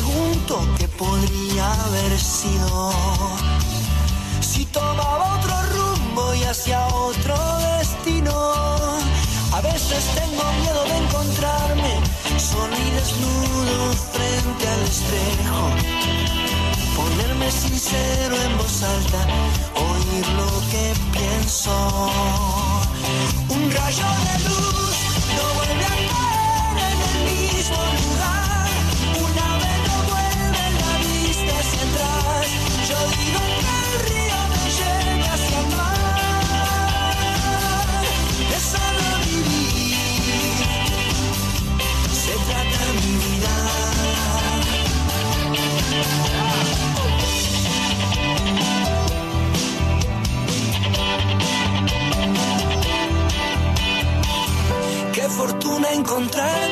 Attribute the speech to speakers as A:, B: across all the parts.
A: pregunto qué podría haber sido. Si tomaba otro rumbo y hacia otro destino. A veces tengo miedo de encontrarme solo y desnudo frente al espejo. Ponerme sincero en voz alta, oír lo que pienso. Un rayo de luz encontrar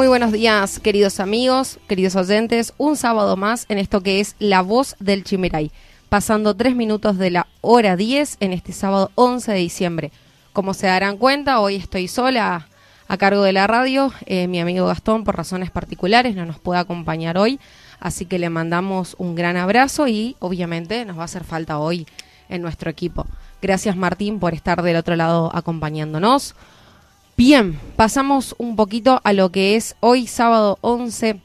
B: Muy buenos días, queridos amigos, queridos oyentes. Un sábado más en esto que es La Voz del Chimiray. Pasando tres minutos de la hora 10 en este sábado 11 de diciembre. Como se darán cuenta, hoy estoy sola a cargo de la radio. Eh, mi amigo Gastón, por razones particulares, no nos puede acompañar hoy. Así que le mandamos un gran abrazo y obviamente nos va a hacer falta hoy en nuestro equipo. Gracias Martín por estar del otro lado acompañándonos. Bien, pasamos un poquito a lo que es hoy sábado 11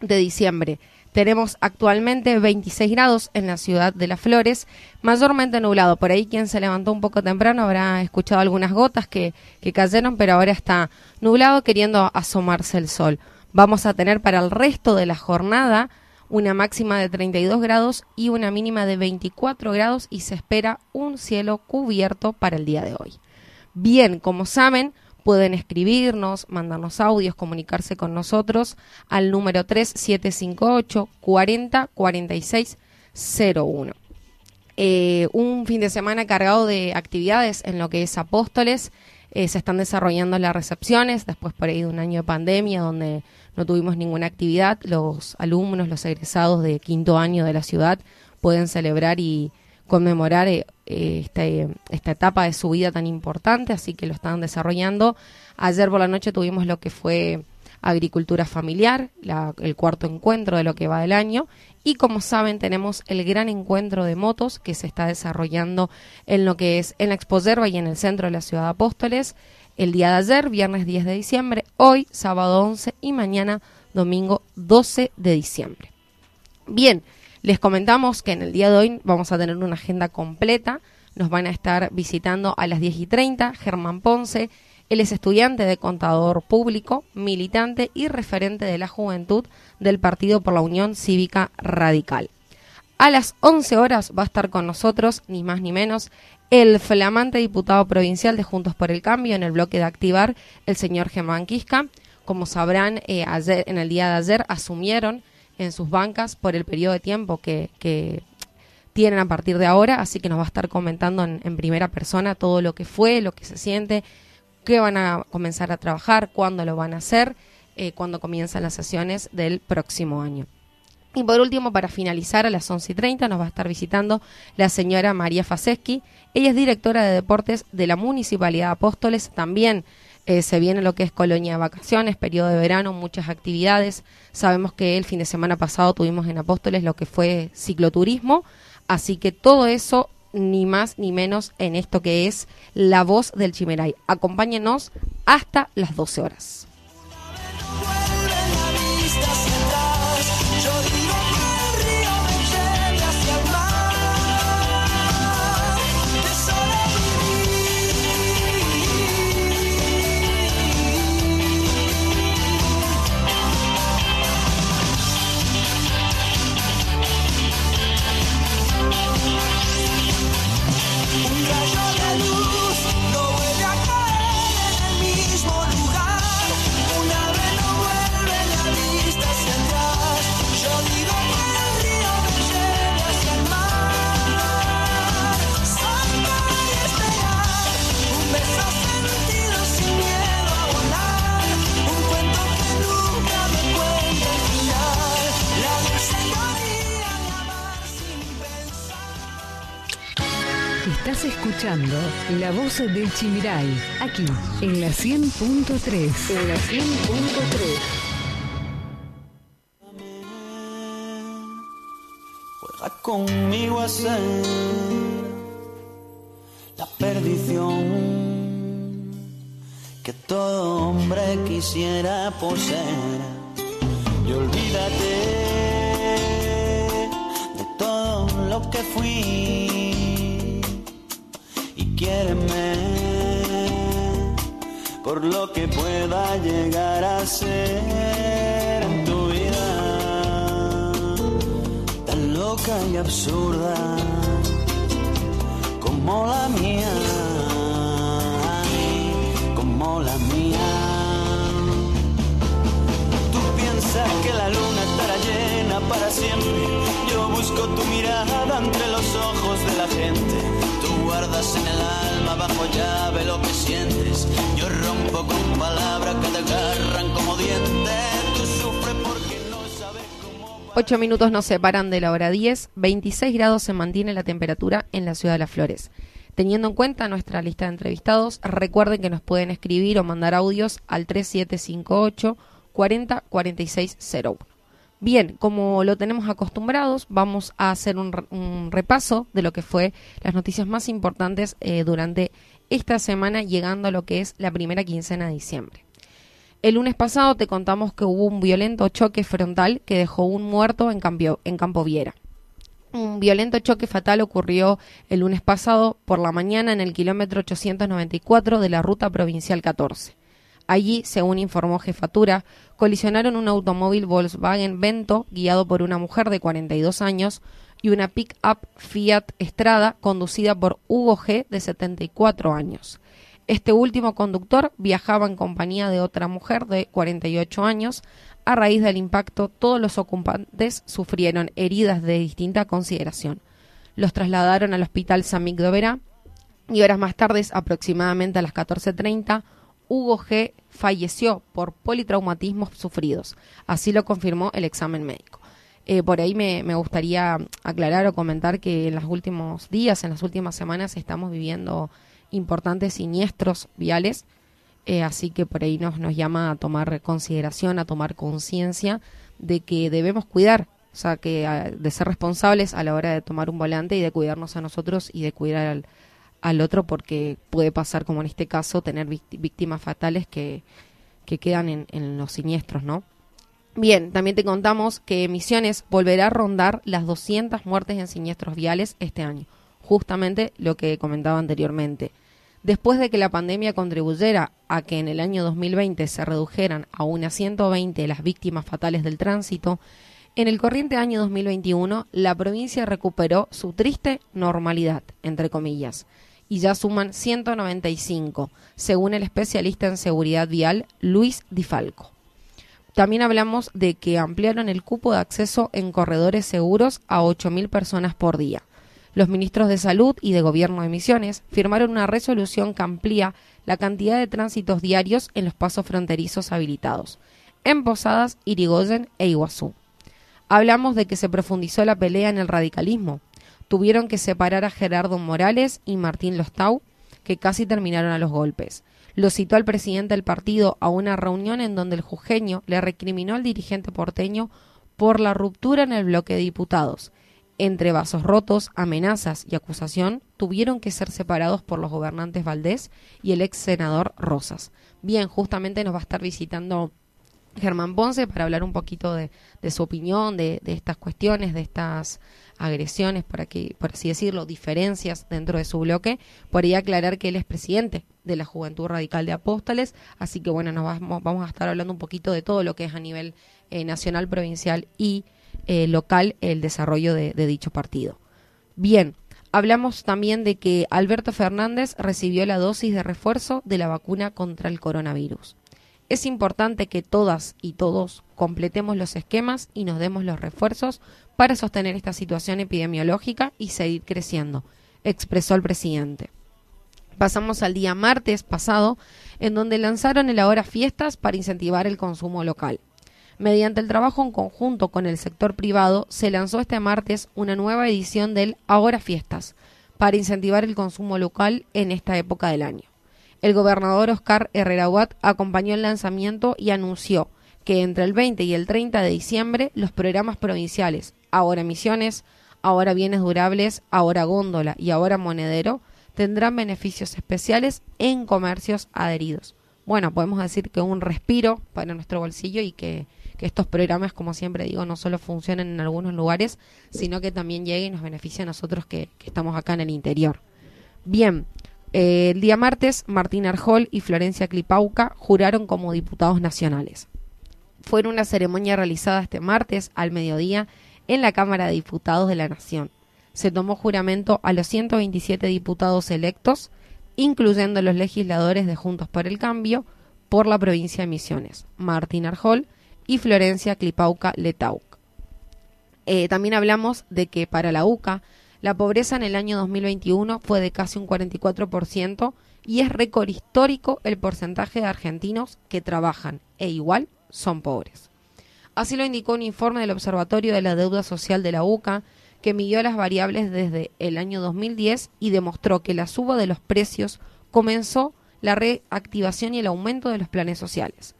B: de diciembre. Tenemos actualmente 26 grados en la ciudad de Las Flores, mayormente nublado. Por ahí quien se levantó un poco temprano habrá escuchado algunas gotas que, que cayeron, pero ahora está nublado queriendo asomarse el sol. Vamos a tener para el resto de la jornada una máxima de 32 grados y una mínima de 24 grados y se espera un cielo cubierto para el día de hoy. Bien, como saben, pueden escribirnos, mandarnos audios, comunicarse con nosotros al número 3758 40 46 01. Eh, un fin de semana cargado de actividades en lo que es Apóstoles. Eh, se están desarrollando las recepciones después por ahí de un año de pandemia donde no tuvimos ninguna actividad. Los alumnos, los egresados de quinto año de la ciudad pueden celebrar y conmemorar eh, este- esta etapa de su vida tan importante, así que lo están desarrollando. Ayer por la noche tuvimos lo que fue agricultura familiar, la- el cuarto encuentro de lo que va del año, y como saben tenemos el gran encuentro de motos que se está desarrollando en lo que es en la Expo Yerba y en el centro de la ciudad de Apóstoles, el día de ayer, viernes 10 de diciembre, hoy, sábado 11 y mañana, domingo 12 de diciembre. Bien, les comentamos que en el día de hoy vamos a tener una agenda completa. Nos van a estar visitando a las 10 y 30 Germán Ponce. Él es estudiante de contador público, militante y referente de la juventud del Partido por la Unión Cívica Radical. A las 11 horas va a estar con nosotros, ni más ni menos, el flamante diputado provincial de Juntos por el Cambio en el bloque de Activar, el señor Germán Quisca. Como sabrán, eh, ayer, en el día de ayer asumieron en sus bancas por el periodo de tiempo que, tienen a partir de ahora, así que nos va a estar comentando en, en primera persona todo lo que fue, lo que se siente, qué van a comenzar a trabajar, cuándo lo van a hacer, eh, cuándo comienzan las sesiones del próximo año. Y por último, para finalizar, a las 11 y 30 nos va a estar visitando la señora María Faseski. Ella es directora de deportes de la Municipalidad de Apóstoles. También eh, se viene lo que es colonia de vacaciones, periodo de verano, muchas actividades. Sabemos que el fin de semana pasado tuvimos en Apóstoles lo que fue cicloturismo. Así que todo eso, ni más ni menos en esto que es la voz del Chimeray. Acompáñenos hasta las 12 horas.
C: Estás escuchando La Voz del Chimiray, aquí, en la 100.3. En la 100.3.
A: Juega conmigo a ser la perdición que todo hombre quisiera poseer. Y olvídate de todo lo que fui quiéreme por lo que pueda llegar a ser en tu vida tan loca y absurda como la mía, como la mía. Tú piensas que la luna estará llena para siempre. Yo busco tu mirada entre los ojos de la gente guardas en el alma bajo llave lo que sientes. Yo rompo con palabras que te agarran como dientes. Tú sufres porque no sabes cómo.
B: Ocho minutos nos separan de la hora 10. 26 grados se mantiene la temperatura en la ciudad de Las Flores. Teniendo en cuenta nuestra lista de entrevistados, recuerden que nos pueden escribir o mandar audios al 3758 40 46 01. Bien, como lo tenemos acostumbrados, vamos a hacer un, repaso de lo que fue las noticias más importantes eh, durante esta semana, llegando a lo que es la primera quincena de diciembre. El lunes pasado te contamos que hubo un violento choque frontal que dejó un muerto en, en Campo Viera. Un violento choque fatal ocurrió el lunes pasado por la mañana en el kilómetro 894 de la ruta provincial 14. Allí, según informó Jefatura, colisionaron un automóvil Volkswagen Vento guiado por una mujer de 42 años y una pick-up Fiat Estrada conducida por Hugo G. de 74 años. Este último conductor viajaba en compañía de otra mujer de 48 años. A raíz del impacto, todos los ocupantes sufrieron heridas de distinta consideración. Los trasladaron al hospital San Miguel y horas más tarde, aproximadamente a las 14.30, Hugo G. falleció por politraumatismos sufridos. Así lo confirmó el examen médico. Eh, por ahí me, gustaría aclarar o comentar que en los últimos días, en las últimas semanas, estamos viviendo importantes siniestros viales. Eh, así que por ahí nos, llama a tomar consideración, a tomar conciencia de que debemos cuidar, o sea, que de ser responsables a la hora de tomar un volante y de cuidarnos a nosotros y de cuidar al, al otro porque puede pasar, como en este caso, tener víctimas fatales que, que quedan en, los siniestros, ¿no? Bien, también te contamos que Misiones volverá a rondar las 200 muertes en siniestros viales este año, justamente lo que comentaba anteriormente. Después de que la pandemia contribuyera a que en el año 2020 se redujeran a unas 120 las víctimas fatales del tránsito, en el corriente año 2021 la provincia recuperó su triste normalidad, entre comillas, y ya suman 195, según el especialista en seguridad vial Luis Di Falco. También hablamos de que ampliaron el cupo de acceso en corredores seguros a 8.000 personas por día. Los ministros de Salud y de Gobierno de Misiones firmaron una resolución que amplía la cantidad de tránsitos diarios en los pasos fronterizos habilitados, en Posadas, Irigoyen e Iguazú. Hablamos de que se profundizó la pelea en el radicalismo. Tuvieron que separar a Gerardo Morales y Martín Lostau, que casi terminaron a los golpes. Lo citó al presidente del partido a una reunión en donde el jujeño le recriminó al dirigente porteño por la ruptura en el bloque de diputados. Entre vasos rotos, amenazas y acusación, tuvieron que ser separados por los gobernantes Valdés y el ex senador Rosas. Bien, justamente nos va a estar visitando Germán Ponce para hablar un poquito de, su opinión, de, estas cuestiones, de estas agresiones, para que, por así decirlo, diferencias dentro de su bloque. Podría aclarar que él es presidente de la Juventud Radical de Apóstoles, así que bueno, nos vamos, vamos a estar hablando un poquito de todo lo que es a nivel eh, nacional, provincial y eh, local el desarrollo de, de dicho partido. Bien, hablamos también de que Alberto Fernández recibió la dosis de refuerzo de la vacuna contra el coronavirus. Es importante que todas y todos completemos los esquemas y nos demos los refuerzos para sostener esta situación epidemiológica y seguir creciendo, expresó el presidente. Pasamos al día martes pasado, en donde lanzaron el Ahora Fiestas para incentivar el consumo local. Mediante el trabajo en conjunto con el sector privado, se lanzó este martes una nueva edición del Ahora Fiestas para incentivar el consumo local en esta época del año. El gobernador Oscar Herrera Watt acompañó el lanzamiento y anunció que entre el 20 y el 30 de diciembre los programas provinciales Ahora Misiones, Ahora Bienes Durables, Ahora Góndola y Ahora Monedero tendrán beneficios especiales en comercios adheridos. Bueno, podemos decir que un respiro para nuestro bolsillo y que, estos programas, como siempre digo, no solo funcionen en algunos lugares, sino que también lleguen y nos beneficie a nosotros que, que estamos acá en el interior. Bien, eh, el día martes, Martín Arjol y Florencia Clipauca juraron como diputados nacionales. Fue una ceremonia realizada este martes al mediodía en la Cámara de Diputados de la Nación. Se tomó juramento a los 127 diputados electos, incluyendo los legisladores de Juntos por el Cambio por la provincia de Misiones, Martín Arjol y Florencia Clipauca Letauc. Eh, también hablamos de que para la UCA la pobreza en el año 2021 fue de casi un 44% y es récord histórico el porcentaje de argentinos que trabajan e igual son pobres. Así lo indicó un informe del Observatorio de la Deuda Social de la UCA, que midió las variables desde el año 2010 y demostró que la suba de los precios comenzó la reactivación y el aumento de los planes sociales.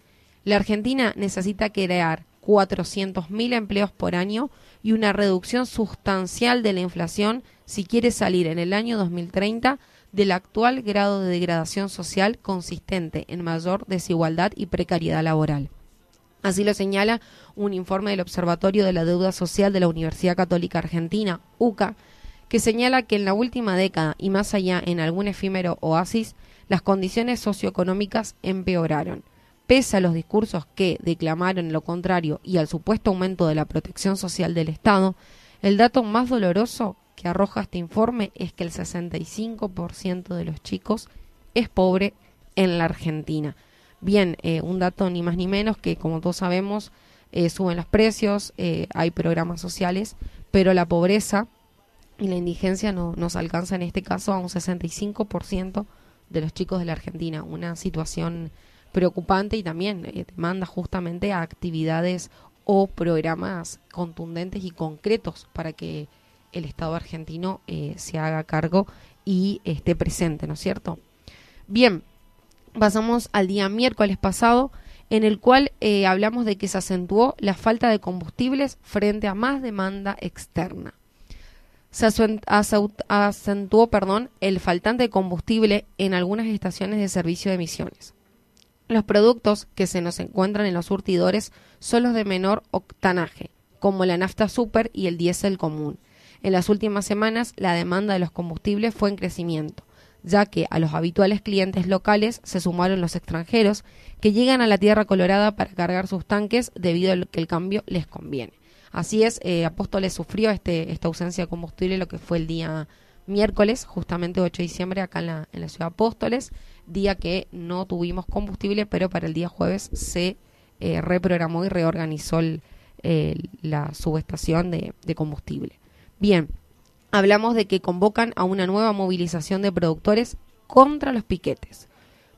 B: La Argentina necesita crear 400.000 empleos por año y una reducción sustancial de la inflación si quiere salir en el año 2030 del actual grado de degradación social consistente en mayor desigualdad y precariedad laboral. Así lo señala un informe del Observatorio de la Deuda Social de la Universidad Católica Argentina, UCA, que señala que en la última década y más allá en algún efímero oasis, las condiciones socioeconómicas empeoraron pese a los discursos que declamaron lo contrario y al supuesto aumento de la protección social del Estado, el dato más doloroso que arroja este informe es que el 65% de los chicos es pobre en la Argentina. Bien, eh, un dato ni más ni menos que, como todos sabemos, eh, suben los precios, eh, hay programas sociales, pero la pobreza y la indigencia no, nos alcanza en este caso a un 65% de los chicos de la Argentina. Una situación preocupante y también eh, demanda justamente a actividades o programas contundentes y concretos para que el Estado argentino eh, se haga cargo y esté presente, ¿no es cierto? Bien, pasamos al día miércoles pasado, en el cual eh, hablamos de que se acentuó la falta de combustibles frente a más demanda externa. Se acentuó perdón, el faltante de combustible en algunas estaciones de servicio de emisiones. Los productos que se nos encuentran en los surtidores son los de menor octanaje, como la nafta super y el diésel común. En las últimas semanas, la demanda de los combustibles fue en crecimiento, ya que a los habituales clientes locales se sumaron los extranjeros que llegan a la Tierra Colorada para cargar sus tanques debido a que el cambio les conviene. Así es, eh, Apóstoles sufrió este, esta ausencia de combustible lo que fue el día miércoles, justamente 8 de diciembre, acá en la, en la ciudad de Apóstoles día que no tuvimos combustible, pero para el día jueves se eh, reprogramó y reorganizó la subestación de, de combustible. Bien, hablamos de que convocan a una nueva movilización de productores contra los piquetes.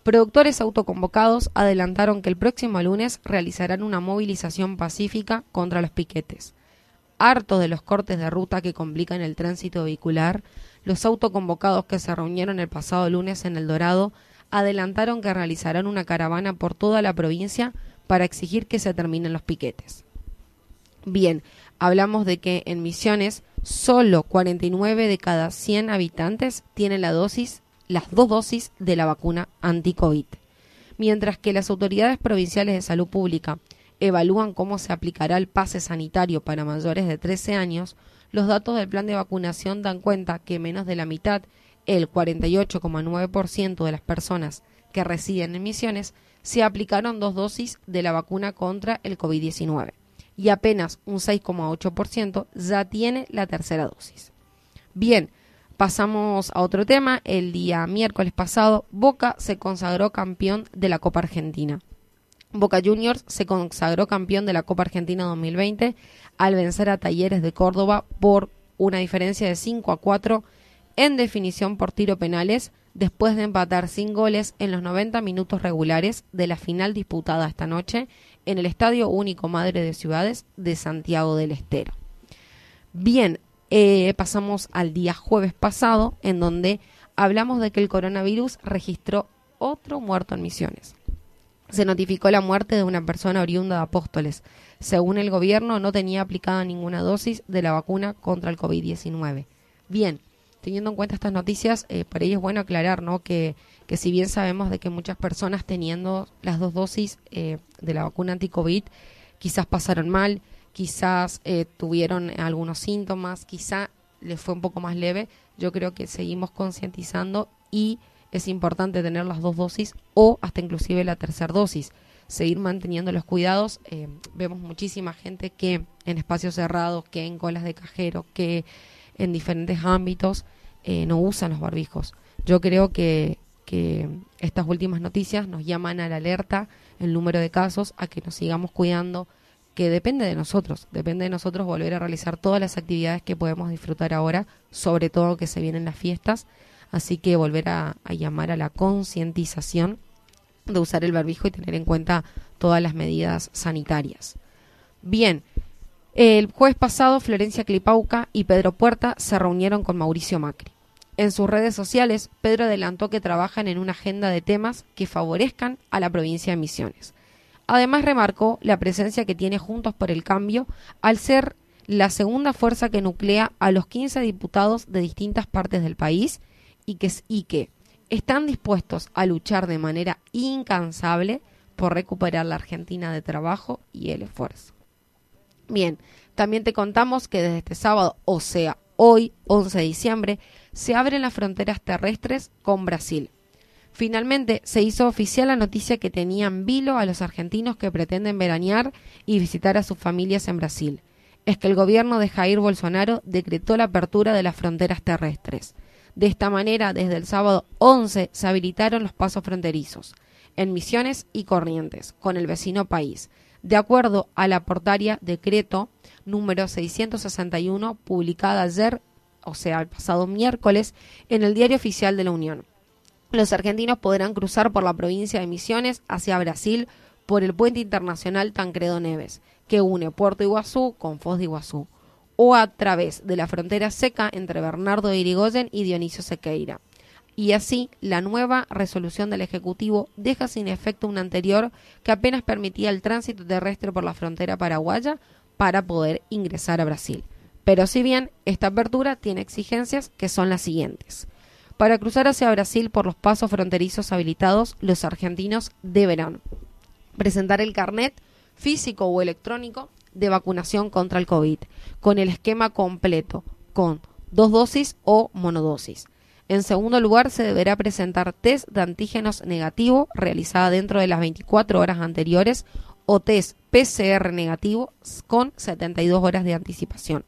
B: Productores autoconvocados adelantaron que el próximo lunes realizarán una movilización pacífica contra los piquetes. hartos de los cortes de ruta que complican el tránsito vehicular, los autoconvocados que se reunieron el pasado lunes en El Dorado adelantaron que realizarán una caravana por toda la provincia para exigir que se terminen los piquetes. Bien, hablamos de que en Misiones solo 49 de cada 100 habitantes tienen la dosis, las dos dosis de la vacuna anti-COVID, mientras que las autoridades provinciales de salud pública evalúan cómo se aplicará el pase sanitario para mayores de 13 años, los datos del plan de vacunación dan cuenta que menos de la mitad, el 48,9% de las personas que residen en Misiones, se aplicaron dos dosis de la vacuna contra el COVID-19 y apenas un 6,8% ya tiene la tercera dosis. Bien, pasamos a otro tema. El día miércoles pasado, Boca se consagró campeón de la Copa Argentina. Boca Juniors se consagró campeón de la Copa Argentina 2020 al vencer a Talleres de Córdoba por una diferencia de 5 a 4 en definición por tiro penales después de empatar sin goles en los 90 minutos regulares de la final disputada esta noche en el Estadio Único Madre de Ciudades de Santiago del Estero. Bien, eh, pasamos al día jueves pasado en donde hablamos de que el coronavirus registró otro muerto en Misiones se notificó la muerte de una persona oriunda de Apóstoles. Según el gobierno, no tenía aplicada ninguna dosis de la vacuna contra el COVID-19. Bien, teniendo en cuenta estas noticias, eh, para ello es bueno aclarar ¿no? que, que si bien sabemos de que muchas personas teniendo las dos dosis eh, de la vacuna anti-COVID quizás pasaron mal, quizás eh, tuvieron algunos síntomas, quizá les fue un poco más leve, yo creo que seguimos concientizando y es importante tener las dos dosis o hasta inclusive la tercera dosis. Seguir manteniendo los cuidados. Eh, vemos muchísima gente que en espacios cerrados, que en colas de cajero, que en diferentes ámbitos eh, no usan los barbijos. Yo creo que, que estas últimas noticias nos llaman a la alerta el número de casos, a que nos sigamos cuidando, que depende de nosotros, depende de nosotros volver a realizar todas las actividades que podemos disfrutar ahora, sobre todo que se vienen las fiestas Así que volver a, llamar a la concientización de usar el barbijo y tener en cuenta todas las medidas sanitarias. Bien, el jueves pasado Florencia Clipauca y Pedro Puerta se reunieron con Mauricio Macri. En sus redes sociales, Pedro adelantó que trabajan en una agenda de temas que favorezcan a la provincia de Misiones. Además, remarcó la presencia que tiene Juntos por el Cambio al ser la segunda fuerza que nuclea a los 15 diputados de distintas partes del país y que, y que están dispuestos a luchar de manera incansable por recuperar la Argentina de trabajo y el esfuerzo. Bien, también te contamos que desde este sábado, o sea, hoy, 11 de diciembre, se abren las fronteras terrestres con Brasil. Finalmente, se hizo oficial la noticia que tenían vilo a los argentinos que pretenden veranear y visitar a sus familias en Brasil. Es que el gobierno de Jair Bolsonaro decretó la apertura de las fronteras terrestres. De esta manera, desde el sábado 11 se habilitaron los pasos fronterizos en Misiones y Corrientes con el vecino país, de acuerdo a la portaria decreto número 661 publicada ayer, o sea, el pasado miércoles, en el Diario Oficial de la Unión. Los argentinos podrán cruzar por la provincia de Misiones hacia Brasil por el puente internacional Tancredo Neves, que une Puerto Iguazú con Foz de Iguazú o a través de la frontera seca entre Bernardo de Irigoyen y Dionisio Sequeira. Y así, la nueva resolución del Ejecutivo deja sin efecto una anterior que apenas permitía el tránsito terrestre por la frontera paraguaya para poder ingresar a Brasil. Pero si bien esta apertura tiene exigencias que son las siguientes. Para cruzar hacia Brasil por los pasos fronterizos habilitados, los argentinos deberán presentar el carnet físico o electrónico de vacunación contra el COVID, con el esquema completo, con dos dosis o monodosis. En segundo lugar, se deberá presentar test de antígenos negativo realizada dentro de las 24 horas anteriores o test PCR negativo con 72 horas de anticipación.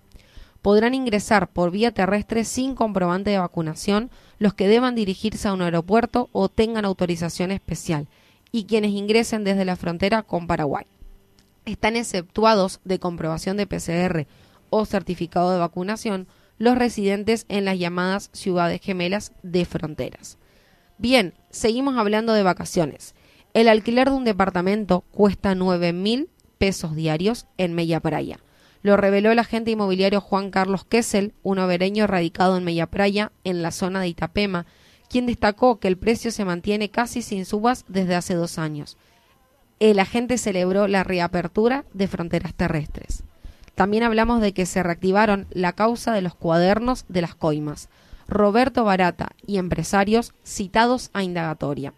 B: Podrán ingresar por vía terrestre sin comprobante de vacunación los que deban dirigirse a un aeropuerto o tengan autorización especial y quienes ingresen desde la frontera con Paraguay están exceptuados de comprobación de PCR o certificado de vacunación los residentes en las llamadas ciudades gemelas de fronteras. Bien, seguimos hablando de vacaciones. El alquiler de un departamento cuesta 9 mil pesos diarios en Mella Praia. Lo reveló el agente inmobiliario Juan Carlos Kessel, un overeño radicado en Mellapraya, en la zona de Itapema, quien destacó que el precio se mantiene casi sin subas desde hace dos años. El agente celebró la reapertura de fronteras terrestres. También hablamos de que se reactivaron la causa de los cuadernos de las coimas. Roberto Barata y empresarios citados a indagatoria.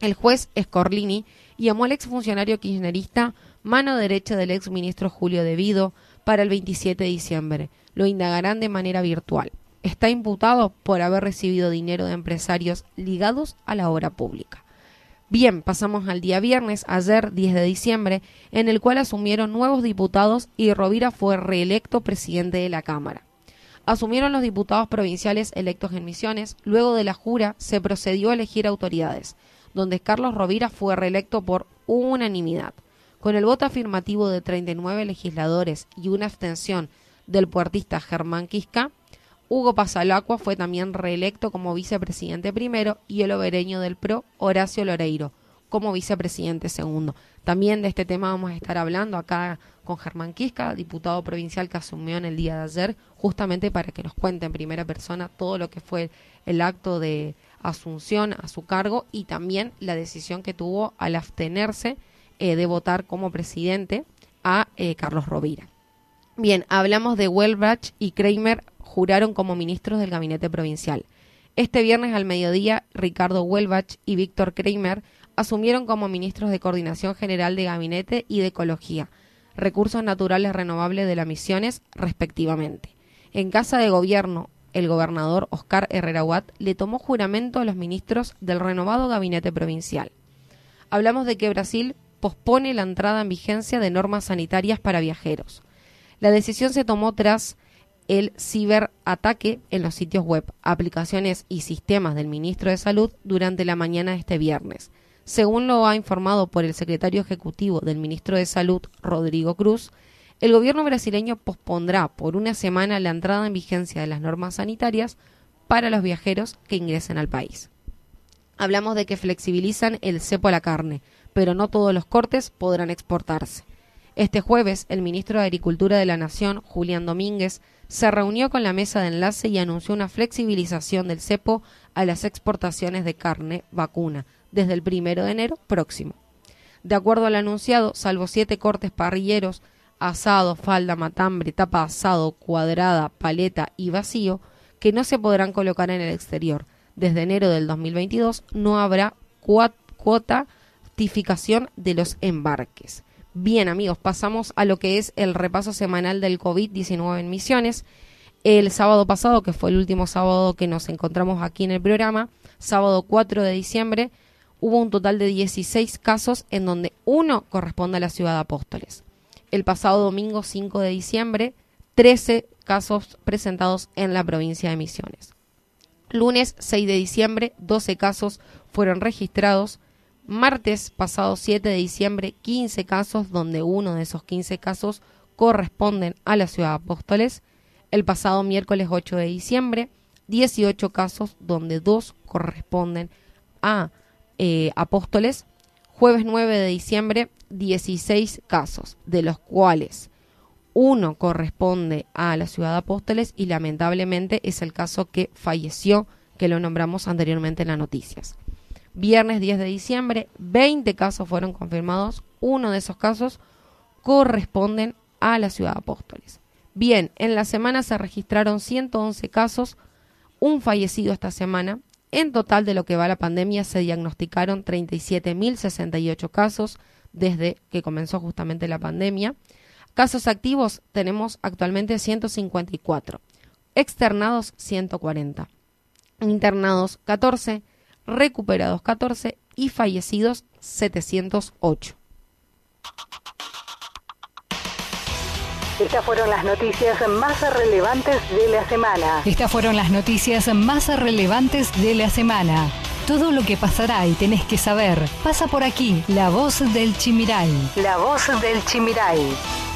B: El juez Scorlini llamó al exfuncionario kirchnerista mano derecha del exministro Julio Devido para el 27 de diciembre. Lo indagarán de manera virtual. Está imputado por haber recibido dinero de empresarios ligados a la obra pública. Bien, pasamos al día viernes, ayer 10 de diciembre, en el cual asumieron nuevos diputados y Rovira fue reelecto presidente de la Cámara. Asumieron los diputados provinciales electos en Misiones, luego de la jura se procedió a elegir autoridades, donde Carlos Rovira fue reelecto por unanimidad. Con el voto afirmativo de 39 legisladores y una abstención del puertista Germán Quisca, Hugo Pasalacua fue también reelecto como vicepresidente primero y el obereño del PRO, Horacio Loreiro, como vicepresidente segundo. También de este tema vamos a estar hablando acá con Germán Quisca, diputado provincial que asumió en el día de ayer, justamente para que nos cuente en primera persona todo lo que fue el acto de asunción a su cargo y también la decisión que tuvo al abstenerse eh, de votar como presidente a eh, Carlos Rovira. Bien, hablamos de Welbach y Kramer juraron como ministros del gabinete provincial. Este viernes al mediodía, Ricardo Welbach y Víctor Kramer asumieron como ministros de Coordinación General de Gabinete y de Ecología, Recursos Naturales Renovables de las Misiones, respectivamente. En Casa de Gobierno, el gobernador Oscar Herrera Watt le tomó juramento a los ministros del renovado gabinete provincial. Hablamos de que Brasil pospone la entrada en vigencia de normas sanitarias para viajeros. La decisión se tomó tras el ciberataque en los sitios web, aplicaciones y sistemas del ministro de Salud durante la mañana de este viernes. Según lo ha informado por el secretario ejecutivo del ministro de Salud, Rodrigo Cruz, el gobierno brasileño pospondrá por una semana la entrada en vigencia de las normas sanitarias para los viajeros que ingresen al país. Hablamos de que flexibilizan el cepo a la carne, pero no todos los cortes podrán exportarse. Este jueves, el ministro de Agricultura de la Nación, Julián Domínguez, se reunió con la mesa de enlace y anunció una flexibilización del cepo a las exportaciones de carne vacuna desde el primero de enero próximo. De acuerdo al anunciado, salvo siete cortes parrilleros, asado, falda, matambre, tapa asado, cuadrada, paleta y vacío, que no se podrán colocar en el exterior. Desde enero del 2022 no habrá cuota tificación de los embarques. Bien amigos, pasamos a lo que es el repaso semanal del COVID-19 en Misiones. El sábado pasado, que fue el último sábado que nos encontramos aquí en el programa, sábado 4 de diciembre, hubo un total de 16 casos en donde uno corresponde a la ciudad de Apóstoles. El pasado domingo 5 de diciembre, 13 casos presentados en la provincia de Misiones. Lunes 6 de diciembre, 12 casos fueron registrados Martes pasado 7 de diciembre, 15 casos, donde uno de esos 15 casos corresponden a la ciudad de Apóstoles. El pasado miércoles 8 de diciembre, 18 casos, donde dos corresponden a eh, Apóstoles. Jueves 9 de diciembre, 16 casos, de los cuales uno corresponde a la ciudad de Apóstoles y lamentablemente es el caso que falleció, que lo nombramos anteriormente en las noticias viernes 10 de diciembre, 20 casos fueron confirmados, uno de esos casos corresponden a la ciudad de Apóstoles. Bien, en la semana se registraron 111 casos, un fallecido esta semana. En total de lo que va la pandemia se diagnosticaron 37.068 casos desde que comenzó justamente la pandemia. Casos activos tenemos actualmente 154, externados 140, internados 14, recuperados 14 y fallecidos 708.
C: Estas fueron las noticias más relevantes de la semana. Estas fueron las noticias más relevantes de la semana. Todo lo que pasará y tenés que saber pasa por aquí. La voz del Chimiray. La voz del Chimiray.